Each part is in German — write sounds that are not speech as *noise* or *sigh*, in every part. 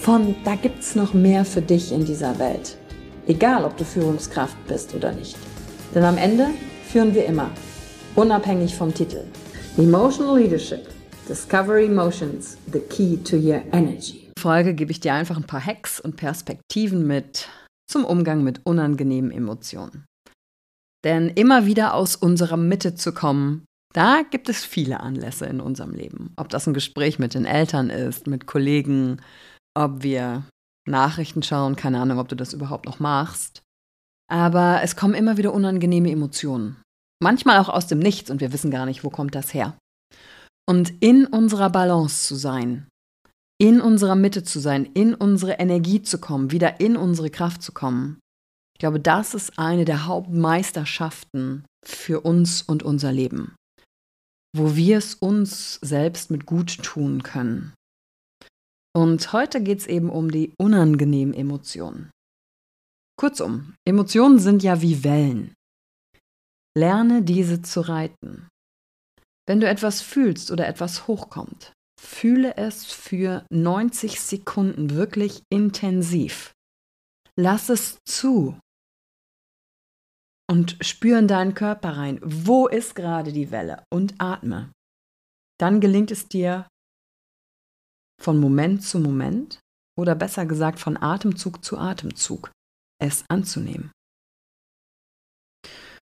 von da gibt's noch mehr für dich in dieser Welt. Egal, ob du Führungskraft bist oder nicht. Denn am Ende führen wir immer, unabhängig vom Titel. Emotional Leadership. Discover Emotions, the key to your energy. In Folge gebe ich dir einfach ein paar Hacks und Perspektiven mit zum Umgang mit unangenehmen Emotionen. Denn immer wieder aus unserer Mitte zu kommen, da gibt es viele Anlässe in unserem Leben. Ob das ein Gespräch mit den Eltern ist, mit Kollegen, ob wir Nachrichten schauen, keine Ahnung, ob du das überhaupt noch machst. Aber es kommen immer wieder unangenehme Emotionen. Manchmal auch aus dem Nichts und wir wissen gar nicht, wo kommt das her. Und in unserer Balance zu sein, in unserer Mitte zu sein, in unsere Energie zu kommen, wieder in unsere Kraft zu kommen. Ich glaube, das ist eine der Hauptmeisterschaften für uns und unser Leben, wo wir es uns selbst mit gut tun können. Und heute geht es eben um die unangenehmen Emotionen. Kurzum, Emotionen sind ja wie Wellen. Lerne diese zu reiten. Wenn du etwas fühlst oder etwas hochkommt, fühle es für 90 Sekunden wirklich intensiv. Lass es zu und spüre in deinen Körper rein. Wo ist gerade die Welle? Und atme. Dann gelingt es dir, von Moment zu Moment oder besser gesagt von Atemzug zu Atemzug es anzunehmen.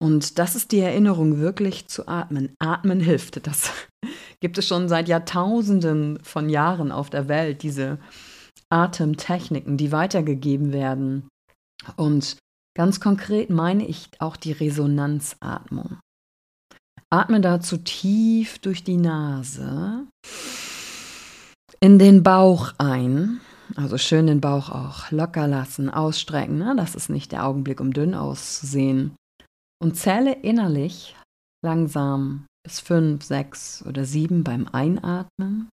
Und das ist die Erinnerung, wirklich zu atmen. Atmen hilft. Das *laughs* gibt es schon seit Jahrtausenden von Jahren auf der Welt, diese Atemtechniken, die weitergegeben werden. Und ganz konkret meine ich auch die Resonanzatmung. Atme dazu tief durch die Nase in den Bauch ein. Also schön den Bauch auch locker lassen, ausstrecken. Ne? Das ist nicht der Augenblick, um dünn auszusehen. Und zähle innerlich langsam bis fünf, sechs oder sieben beim Einatmen.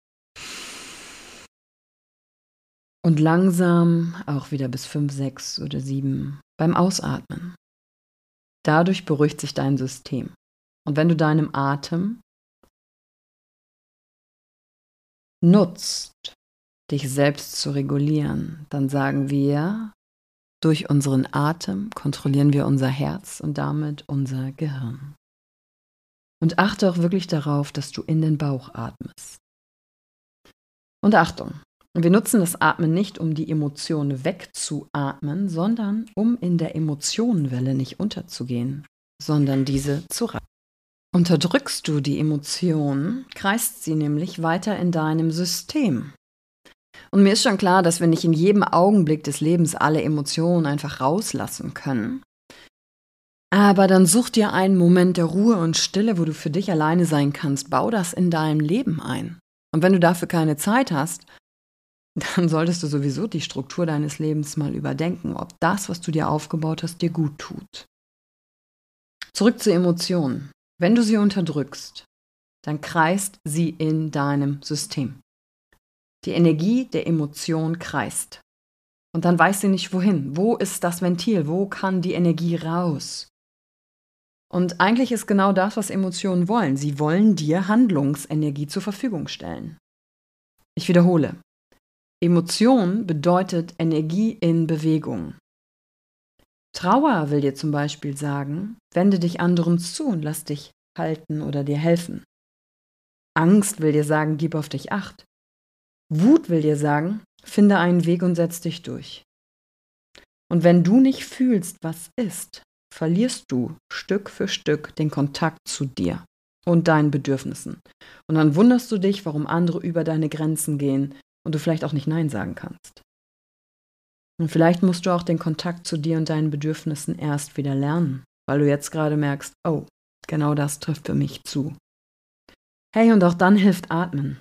Und langsam auch wieder bis fünf, sechs oder sieben beim Ausatmen. Dadurch beruhigt sich dein System. Und wenn du deinem Atem nutzt, dich selbst zu regulieren, dann sagen wir, durch unseren Atem kontrollieren wir unser Herz und damit unser Gehirn. Und achte auch wirklich darauf, dass du in den Bauch atmest. Und Achtung, wir nutzen das Atmen nicht, um die Emotionen wegzuatmen, sondern um in der Emotionenwelle nicht unterzugehen, sondern diese zu reiten. Unterdrückst du die Emotion, kreist sie nämlich weiter in deinem System. Und mir ist schon klar, dass wir nicht in jedem Augenblick des Lebens alle Emotionen einfach rauslassen können. Aber dann such dir einen Moment der Ruhe und Stille, wo du für dich alleine sein kannst. Bau das in deinem Leben ein. Und wenn du dafür keine Zeit hast, dann solltest du sowieso die Struktur deines Lebens mal überdenken, ob das, was du dir aufgebaut hast, dir gut tut. Zurück zu Emotionen. Wenn du sie unterdrückst, dann kreist sie in deinem System. Die Energie der Emotion kreist. Und dann weiß sie nicht wohin. Wo ist das Ventil? Wo kann die Energie raus? Und eigentlich ist genau das, was Emotionen wollen. Sie wollen dir Handlungsenergie zur Verfügung stellen. Ich wiederhole. Emotion bedeutet Energie in Bewegung. Trauer will dir zum Beispiel sagen, wende dich anderen zu und lass dich halten oder dir helfen. Angst will dir sagen, gib auf dich acht. Wut will dir sagen, finde einen Weg und setz dich durch. Und wenn du nicht fühlst, was ist, verlierst du Stück für Stück den Kontakt zu dir und deinen Bedürfnissen. Und dann wunderst du dich, warum andere über deine Grenzen gehen und du vielleicht auch nicht Nein sagen kannst. Und vielleicht musst du auch den Kontakt zu dir und deinen Bedürfnissen erst wieder lernen, weil du jetzt gerade merkst, oh, genau das trifft für mich zu. Hey, und auch dann hilft Atmen.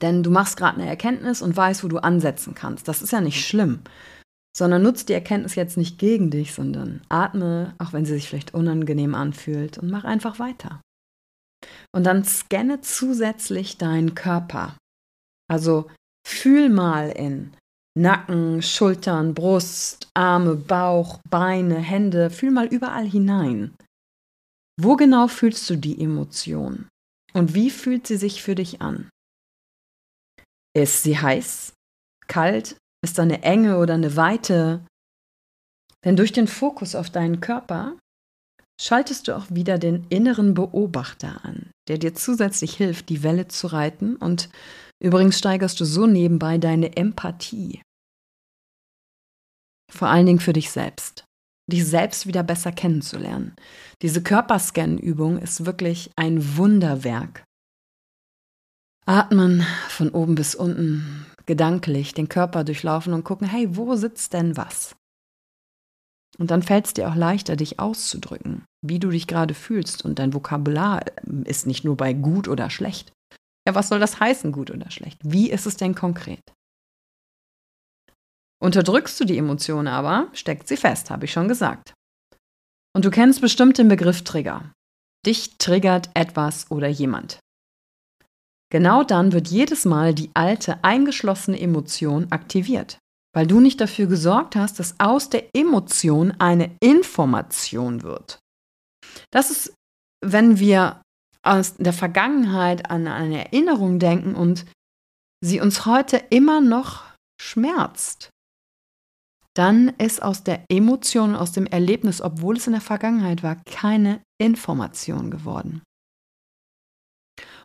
Denn du machst gerade eine Erkenntnis und weißt, wo du ansetzen kannst. Das ist ja nicht schlimm sondern nutzt die Erkenntnis jetzt nicht gegen dich, sondern atme, auch wenn sie sich vielleicht unangenehm anfühlt, und mach einfach weiter. Und dann scanne zusätzlich deinen Körper. Also fühl mal in Nacken, Schultern, Brust, Arme, Bauch, Beine, Hände, fühl mal überall hinein. Wo genau fühlst du die Emotion? Und wie fühlt sie sich für dich an? Ist sie heiß, kalt, ist da eine Enge oder eine Weite? Denn durch den Fokus auf deinen Körper schaltest du auch wieder den inneren Beobachter an, der dir zusätzlich hilft, die Welle zu reiten und übrigens steigerst du so nebenbei deine Empathie. Vor allen Dingen für dich selbst. Dich selbst wieder besser kennenzulernen. Diese Körperscan-Übung ist wirklich ein Wunderwerk. Atmen von oben bis unten, gedanklich den Körper durchlaufen und gucken, hey, wo sitzt denn was? Und dann fällt es dir auch leichter, dich auszudrücken, wie du dich gerade fühlst. Und dein Vokabular ähm, ist nicht nur bei gut oder schlecht. Ja, was soll das heißen, gut oder schlecht? Wie ist es denn konkret? Unterdrückst du die Emotion aber, steckt sie fest, habe ich schon gesagt. Und du kennst bestimmt den Begriff Trigger. Dich triggert etwas oder jemand. Genau dann wird jedes Mal die alte eingeschlossene Emotion aktiviert, weil du nicht dafür gesorgt hast, dass aus der Emotion eine Information wird. Das ist, wenn wir aus der Vergangenheit an eine Erinnerung denken und sie uns heute immer noch schmerzt, dann ist aus der Emotion, aus dem Erlebnis, obwohl es in der Vergangenheit war, keine Information geworden.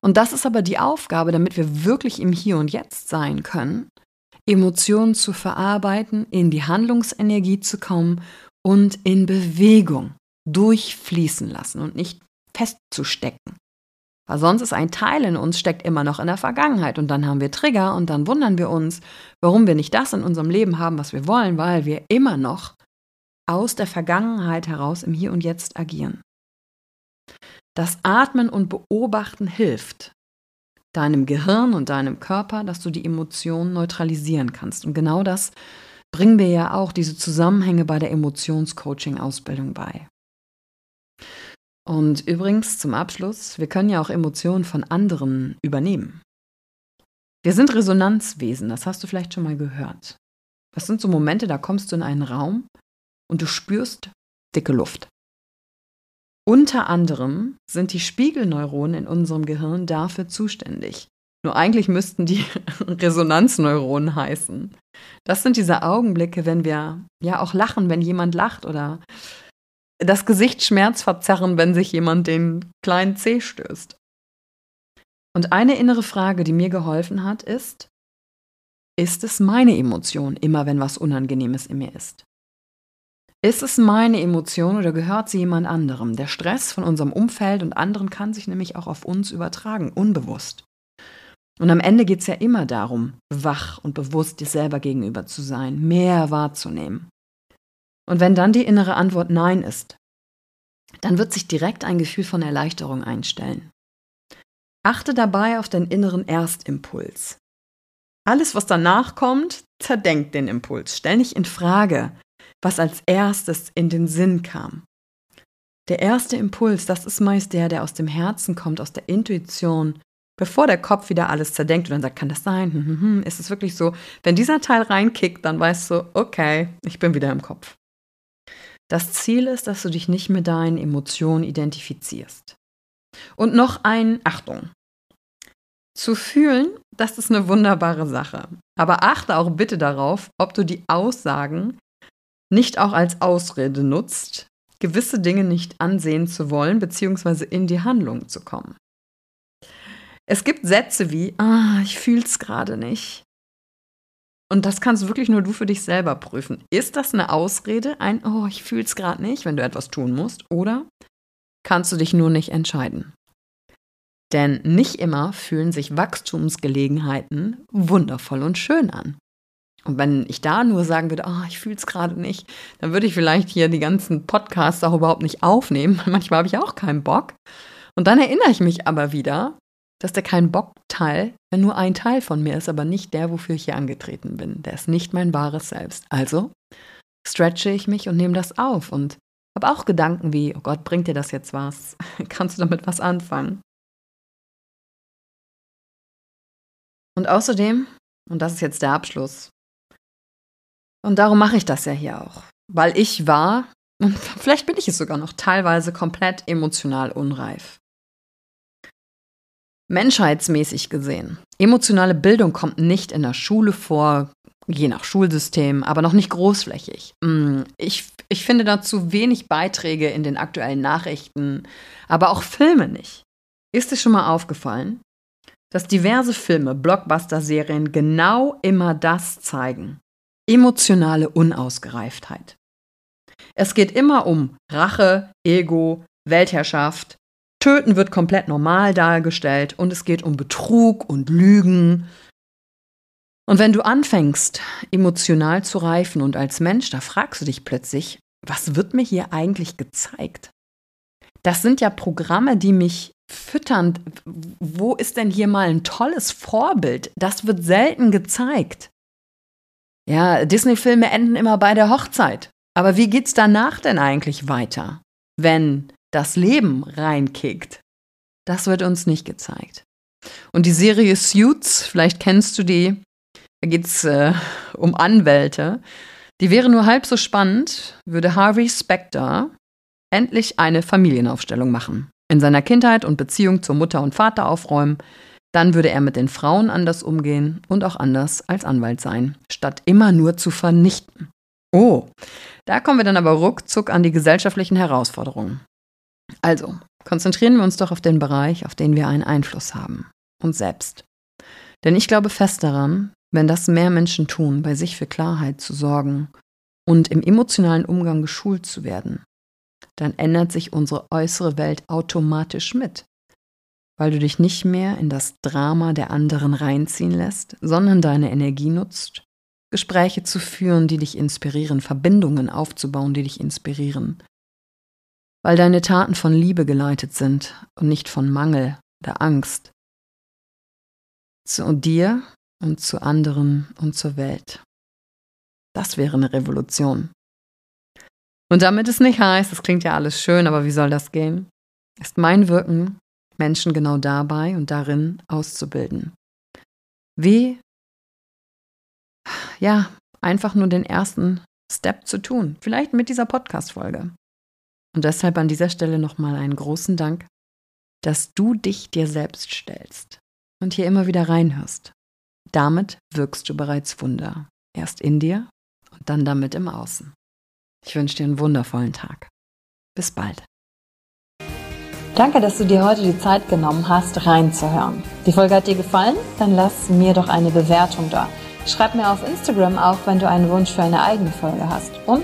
Und das ist aber die Aufgabe, damit wir wirklich im Hier und Jetzt sein können, Emotionen zu verarbeiten, in die Handlungsenergie zu kommen und in Bewegung durchfließen lassen und nicht festzustecken. Weil sonst ist ein Teil in uns steckt immer noch in der Vergangenheit und dann haben wir Trigger und dann wundern wir uns, warum wir nicht das in unserem Leben haben, was wir wollen, weil wir immer noch aus der Vergangenheit heraus im Hier und Jetzt agieren. Das Atmen und Beobachten hilft deinem Gehirn und deinem Körper, dass du die Emotionen neutralisieren kannst. Und genau das bringen wir ja auch diese Zusammenhänge bei der Emotionscoaching-Ausbildung bei. Und übrigens zum Abschluss, wir können ja auch Emotionen von anderen übernehmen. Wir sind Resonanzwesen, das hast du vielleicht schon mal gehört. Das sind so Momente, da kommst du in einen Raum und du spürst dicke Luft. Unter anderem sind die Spiegelneuronen in unserem Gehirn dafür zuständig. Nur eigentlich müssten die *laughs* Resonanzneuronen heißen. Das sind diese Augenblicke, wenn wir ja auch lachen, wenn jemand lacht oder das Gesicht schmerzverzerren, wenn sich jemand den kleinen Zeh stößt. Und eine innere Frage, die mir geholfen hat, ist, ist es meine Emotion, immer wenn was Unangenehmes in mir ist? Ist es meine Emotion oder gehört sie jemand anderem? Der Stress von unserem Umfeld und anderen kann sich nämlich auch auf uns übertragen, unbewusst. Und am Ende geht es ja immer darum, wach und bewusst dir selber gegenüber zu sein, mehr wahrzunehmen. Und wenn dann die innere Antwort Nein ist, dann wird sich direkt ein Gefühl von Erleichterung einstellen. Achte dabei auf den inneren Erstimpuls. Alles, was danach kommt, zerdenkt den Impuls. Stell nicht in Frage, was als erstes in den Sinn kam. Der erste Impuls, das ist meist der, der aus dem Herzen kommt, aus der Intuition, bevor der Kopf wieder alles zerdenkt und dann sagt, kann das sein? Hm, hm, hm. Ist es wirklich so? Wenn dieser Teil reinkickt, dann weißt du, okay, ich bin wieder im Kopf. Das Ziel ist, dass du dich nicht mit deinen Emotionen identifizierst. Und noch ein Achtung. Zu fühlen, das ist eine wunderbare Sache. Aber achte auch bitte darauf, ob du die Aussagen nicht auch als Ausrede nutzt, gewisse Dinge nicht ansehen zu wollen, beziehungsweise in die Handlung zu kommen. Es gibt Sätze wie, ah, ich fühl's gerade nicht. Und das kannst wirklich nur du für dich selber prüfen. Ist das eine Ausrede, ein, oh, ich fühl's gerade nicht, wenn du etwas tun musst? Oder kannst du dich nur nicht entscheiden? Denn nicht immer fühlen sich Wachstumsgelegenheiten wundervoll und schön an. Und wenn ich da nur sagen würde, oh, ich fühle es gerade nicht, dann würde ich vielleicht hier die ganzen Podcasts auch überhaupt nicht aufnehmen. *laughs* Manchmal habe ich auch keinen Bock. Und dann erinnere ich mich aber wieder, dass der kein Bock-Teil ja nur ein Teil von mir ist, aber nicht der, wofür ich hier angetreten bin. Der ist nicht mein wahres Selbst. Also stretche ich mich und nehme das auf und habe auch Gedanken wie, oh Gott, bringt dir das jetzt was? *laughs* Kannst du damit was anfangen? Und außerdem, und das ist jetzt der Abschluss, und darum mache ich das ja hier auch. Weil ich war, und *laughs* vielleicht bin ich es sogar noch teilweise komplett emotional unreif. Menschheitsmäßig gesehen. Emotionale Bildung kommt nicht in der Schule vor, je nach Schulsystem, aber noch nicht großflächig. Mm, ich, ich finde dazu wenig Beiträge in den aktuellen Nachrichten, aber auch Filme nicht. Ist dir schon mal aufgefallen, dass diverse Filme, Blockbuster-Serien genau immer das zeigen? emotionale Unausgereiftheit. Es geht immer um Rache, Ego, Weltherrschaft. Töten wird komplett normal dargestellt und es geht um Betrug und Lügen. Und wenn du anfängst, emotional zu reifen und als Mensch, da fragst du dich plötzlich, was wird mir hier eigentlich gezeigt? Das sind ja Programme, die mich füttern. Wo ist denn hier mal ein tolles Vorbild? Das wird selten gezeigt. Ja, Disney-Filme enden immer bei der Hochzeit. Aber wie geht's danach denn eigentlich weiter, wenn das Leben reinkickt? Das wird uns nicht gezeigt. Und die Serie Suits, vielleicht kennst du die, da geht's äh, um Anwälte. Die wäre nur halb so spannend, würde Harvey Specter endlich eine Familienaufstellung machen. In seiner Kindheit und Beziehung zur Mutter und Vater aufräumen, dann würde er mit den Frauen anders umgehen und auch anders als Anwalt sein, statt immer nur zu vernichten. Oh, da kommen wir dann aber ruckzuck an die gesellschaftlichen Herausforderungen. Also, konzentrieren wir uns doch auf den Bereich, auf den wir einen Einfluss haben, uns selbst. Denn ich glaube fest daran, wenn das mehr Menschen tun, bei sich für Klarheit zu sorgen und im emotionalen Umgang geschult zu werden, dann ändert sich unsere äußere Welt automatisch mit. Weil du dich nicht mehr in das Drama der anderen reinziehen lässt, sondern deine Energie nutzt, Gespräche zu führen, die dich inspirieren, Verbindungen aufzubauen, die dich inspirieren, weil deine Taten von Liebe geleitet sind und nicht von Mangel oder Angst. Zu dir und zu anderen und zur Welt. Das wäre eine Revolution. Und damit es nicht heißt, das klingt ja alles schön, aber wie soll das gehen? Ist mein Wirken Menschen genau dabei und darin auszubilden. Wie, ja, einfach nur den ersten Step zu tun, vielleicht mit dieser Podcast-Folge. Und deshalb an dieser Stelle nochmal einen großen Dank, dass du dich dir selbst stellst und hier immer wieder reinhörst. Damit wirkst du bereits Wunder. Erst in dir und dann damit im Außen. Ich wünsche dir einen wundervollen Tag. Bis bald. Danke, dass du dir heute die Zeit genommen hast, reinzuhören. Die Folge hat dir gefallen? Dann lass mir doch eine Bewertung da. Schreib mir auf Instagram auch, wenn du einen Wunsch für eine eigene Folge hast. Und